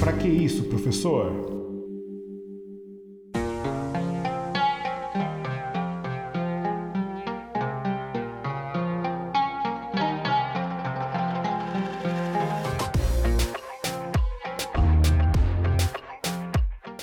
Para que isso, professor?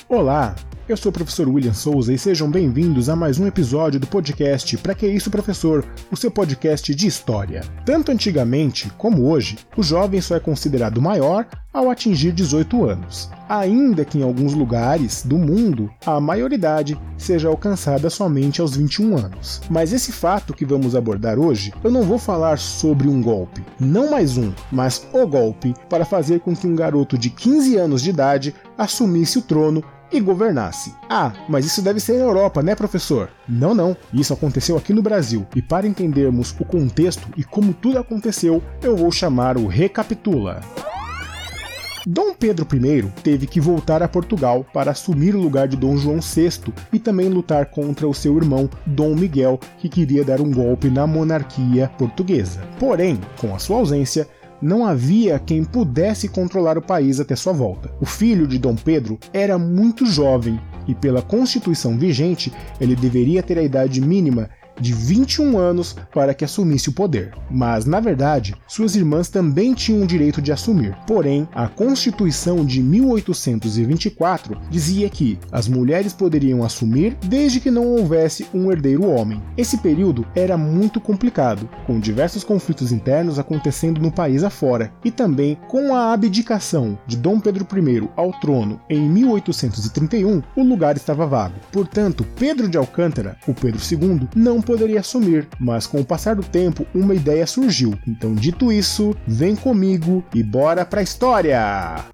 Olá, eu sou o professor William Souza e sejam bem-vindos a mais um episódio do podcast Pra Que Isso Professor, o seu podcast de história. Tanto antigamente como hoje, o jovem só é considerado maior ao atingir 18 anos, ainda que em alguns lugares do mundo a maioridade seja alcançada somente aos 21 anos. Mas esse fato que vamos abordar hoje, eu não vou falar sobre um golpe, não mais um, mas o golpe para fazer com que um garoto de 15 anos de idade assumisse o trono e governasse. Ah, mas isso deve ser na Europa, né, professor? Não, não. Isso aconteceu aqui no Brasil. E para entendermos o contexto e como tudo aconteceu, eu vou chamar o Recapitula. Dom Pedro I teve que voltar a Portugal para assumir o lugar de Dom João VI e também lutar contra o seu irmão Dom Miguel, que queria dar um golpe na monarquia portuguesa. Porém, com a sua ausência, não havia quem pudesse controlar o país até sua volta. O filho de Dom Pedro era muito jovem e, pela Constituição vigente, ele deveria ter a idade mínima de 21 anos para que assumisse o poder. Mas, na verdade, suas irmãs também tinham o direito de assumir. Porém, a Constituição de 1824 dizia que as mulheres poderiam assumir desde que não houvesse um herdeiro homem. Esse período era muito complicado, com diversos conflitos internos acontecendo no país afora, e também com a abdicação de Dom Pedro I ao trono em 1831, o lugar estava vago. Portanto, Pedro de Alcântara, o Pedro II, não poderia assumir, mas com o passar do tempo uma ideia surgiu. Então, dito isso, vem comigo e bora pra história!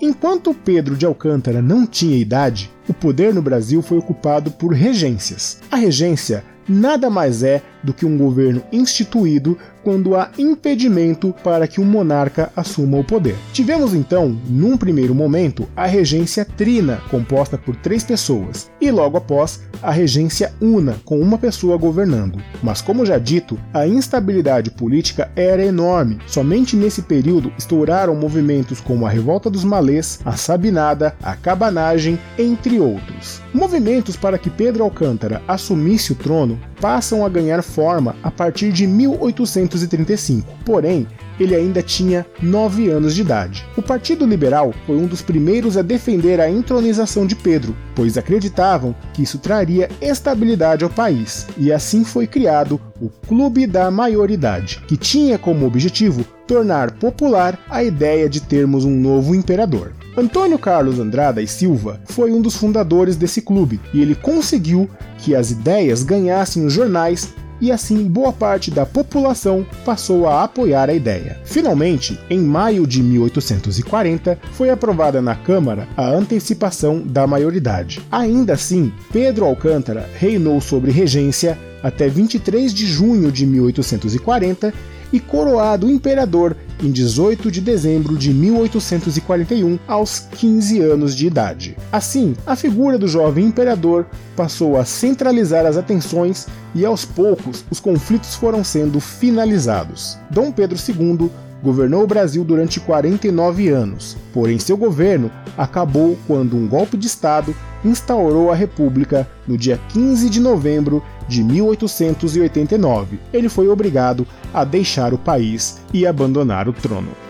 Enquanto Pedro de Alcântara não tinha idade, o poder no Brasil foi ocupado por regências. A regência nada mais é do que um governo instituído quando há impedimento para que um monarca assuma o poder. Tivemos então, num primeiro momento, a regência trina, composta por três pessoas, e logo após, a regência una, com uma pessoa governando. Mas, como já dito, a instabilidade política era enorme. Somente nesse período estouraram movimentos como a Revolta dos Malês, a Sabinada, a Cabanagem, entre outros. Movimentos para que Pedro Alcântara assumisse o trono passam a ganhar forma a partir de 1835. Porém, ele ainda tinha 9 anos de idade. O Partido Liberal foi um dos primeiros a defender a entronização de Pedro, pois acreditavam que isso traria estabilidade ao país, e assim foi criado o Clube da Maioridade, que tinha como objetivo tornar popular a ideia de termos um novo imperador. Antônio Carlos Andrada e Silva foi um dos fundadores desse clube e ele conseguiu que as ideias ganhassem os jornais e assim boa parte da população passou a apoiar a ideia. Finalmente, em maio de 1840, foi aprovada na Câmara a antecipação da maioridade. Ainda assim, Pedro Alcântara reinou sobre regência até 23 de junho de 1840 e coroado imperador em 18 de dezembro de 1841, aos 15 anos de idade. Assim, a figura do jovem imperador passou a centralizar as atenções e aos poucos os conflitos foram sendo finalizados. Dom Pedro II governou o Brasil durante 49 anos, porém seu governo acabou quando um golpe de Estado instaurou a República no dia 15 de novembro de 1889. Ele foi obrigado a deixar o país e abandonar o trono.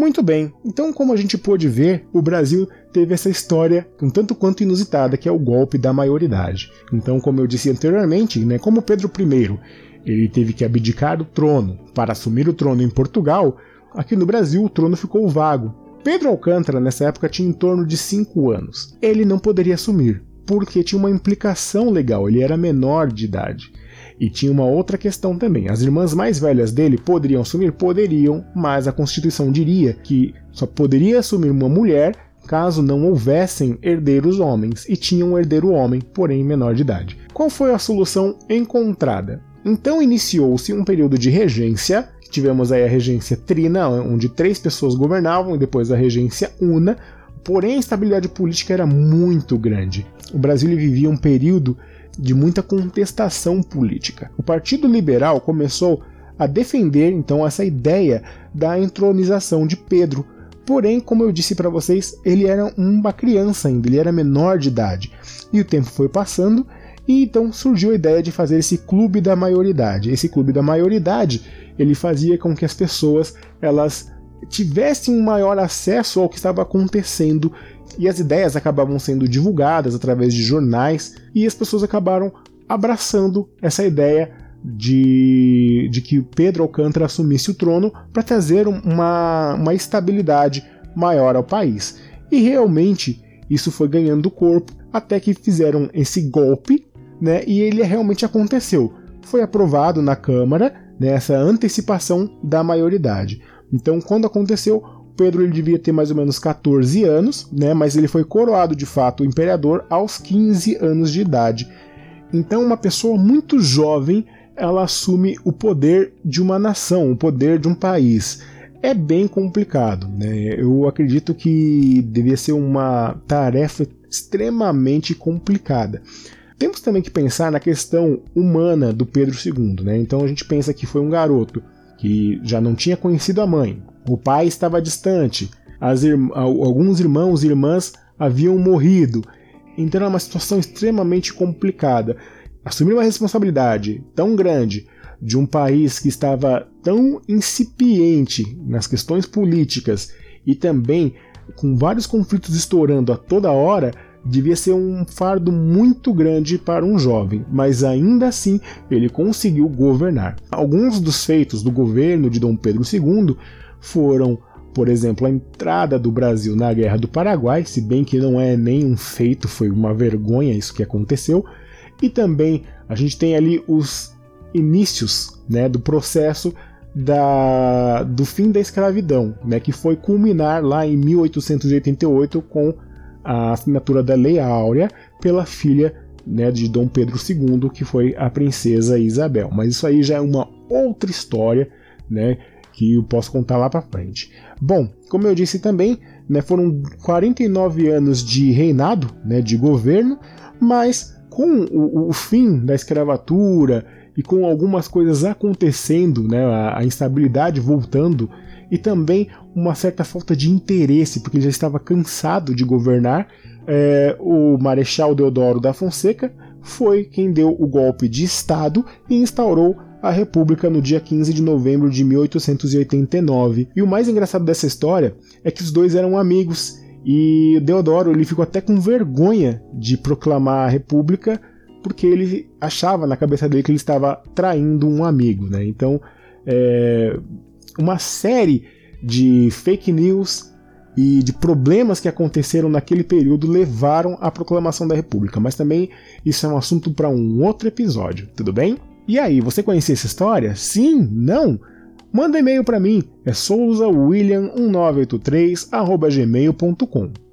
Muito bem, então como a gente pôde ver, o Brasil teve essa história um tanto quanto inusitada, que é o golpe da maioridade. Então, como eu disse anteriormente, né, como Pedro I ele teve que abdicar do trono para assumir o trono em Portugal, aqui no Brasil o trono ficou vago. Pedro Alcântara nessa época tinha em torno de 5 anos. Ele não poderia assumir, porque tinha uma implicação legal, ele era menor de idade. E tinha uma outra questão também. As irmãs mais velhas dele poderiam assumir? Poderiam, mas a Constituição diria que só poderia assumir uma mulher caso não houvessem herdeiros homens, e tinha um herdeiro homem, porém menor de idade. Qual foi a solução encontrada? Então iniciou-se um período de regência, tivemos aí a regência trina, onde três pessoas governavam, e depois a regência una, porém a instabilidade política era muito grande. O Brasil vivia um período de muita contestação política. O Partido Liberal começou a defender então essa ideia da entronização de Pedro. Porém, como eu disse para vocês, ele era uma criança ainda, ele era menor de idade. E o tempo foi passando e então surgiu a ideia de fazer esse clube da maioridade. Esse clube da maioridade, ele fazia com que as pessoas elas tivessem um maior acesso ao que estava acontecendo e as ideias acabavam sendo divulgadas através de jornais e as pessoas acabaram abraçando essa ideia de, de que Pedro Alcântara assumisse o trono para trazer uma, uma estabilidade maior ao país. E realmente isso foi ganhando corpo até que fizeram esse golpe, né? E ele realmente aconteceu. Foi aprovado na Câmara né, essa antecipação da maioridade. Então, quando aconteceu, Pedro ele devia ter mais ou menos 14 anos, né, mas ele foi coroado de fato imperador aos 15 anos de idade. Então, uma pessoa muito jovem ela assume o poder de uma nação, o poder de um país. É bem complicado, né? Eu acredito que devia ser uma tarefa extremamente complicada. Temos também que pensar na questão humana do Pedro II, né? Então a gente pensa que foi um garoto que já não tinha conhecido a mãe, o pai estava distante, alguns irmãos e irmãs haviam morrido, então era uma situação extremamente complicada. Assumir uma responsabilidade tão grande de um país que estava tão incipiente nas questões políticas e também com vários conflitos estourando a toda hora, devia ser um fardo muito grande para um jovem, mas ainda assim ele conseguiu governar. Alguns dos feitos do governo de Dom Pedro II foram, por exemplo, a entrada do Brasil na Guerra do Paraguai, se bem que não é nem um feito, foi uma vergonha isso que aconteceu, e também a gente tem ali os inícios né, do processo da, do fim da escravidão, né, que foi culminar lá em 1888 com a assinatura da Lei Áurea pela filha né, de Dom Pedro II, que foi a princesa Isabel. Mas isso aí já é uma outra história, né, que eu posso contar lá para frente. Bom, como eu disse também, né, foram 49 anos de reinado, né, de governo, mas com o, o, fim da escravatura e com algumas coisas acontecendo, né, a, a instabilidade voltando e também uma certa falta de interesse, porque ele já estava cansado de governar, é, o Marechal Deodoro da Fonseca foi quem deu o golpe de Estado e instaurou a República no dia 15 de novembro de 1889. E o mais engraçado dessa história é que os dois eram amigos e Deodoro ele ficou até com vergonha de proclamar a República porque ele achava na cabeça dele que ele estava traindo um amigo. Né? Então, é, uma série de fake news e de problemas que aconteceram naquele período levaram à proclamação da República. Mas também isso é um assunto para um outro episódio, tudo bem? E aí, você conhecia essa história? Sim? Não? Manda e-mail para mim, é souzawilliam1983@gmail.com.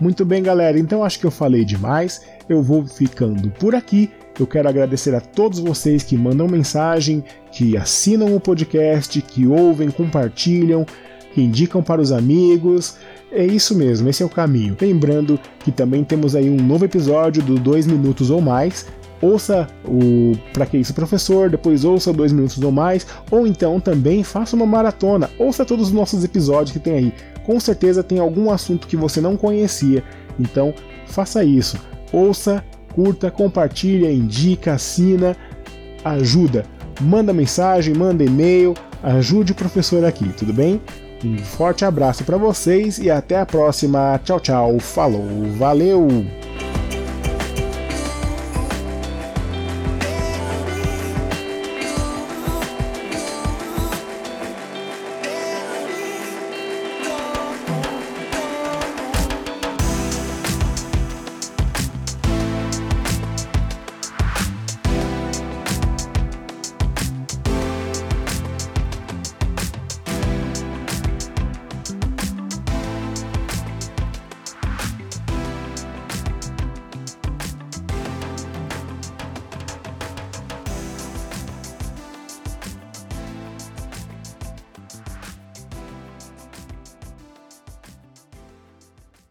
Muito bem, galera, então acho que eu falei demais. Eu vou ficando por aqui. Eu quero agradecer a todos vocês que mandam mensagem, que assinam o podcast, que ouvem, compartilham, que indicam para os amigos. É isso mesmo, esse é o caminho. Lembrando que também temos aí um novo episódio do 2 minutos ou mais. Ouça o Pra Que Isso Professor, depois ouça dois minutos ou mais, ou então também faça uma maratona, ouça todos os nossos episódios que tem aí. Com certeza tem algum assunto que você não conhecia, então faça isso. Ouça, curta, compartilha, indica, assina, ajuda. Manda mensagem, manda e-mail, ajude o professor aqui, tudo bem? Um forte abraço para vocês e até a próxima. Tchau, tchau. Falou, valeu!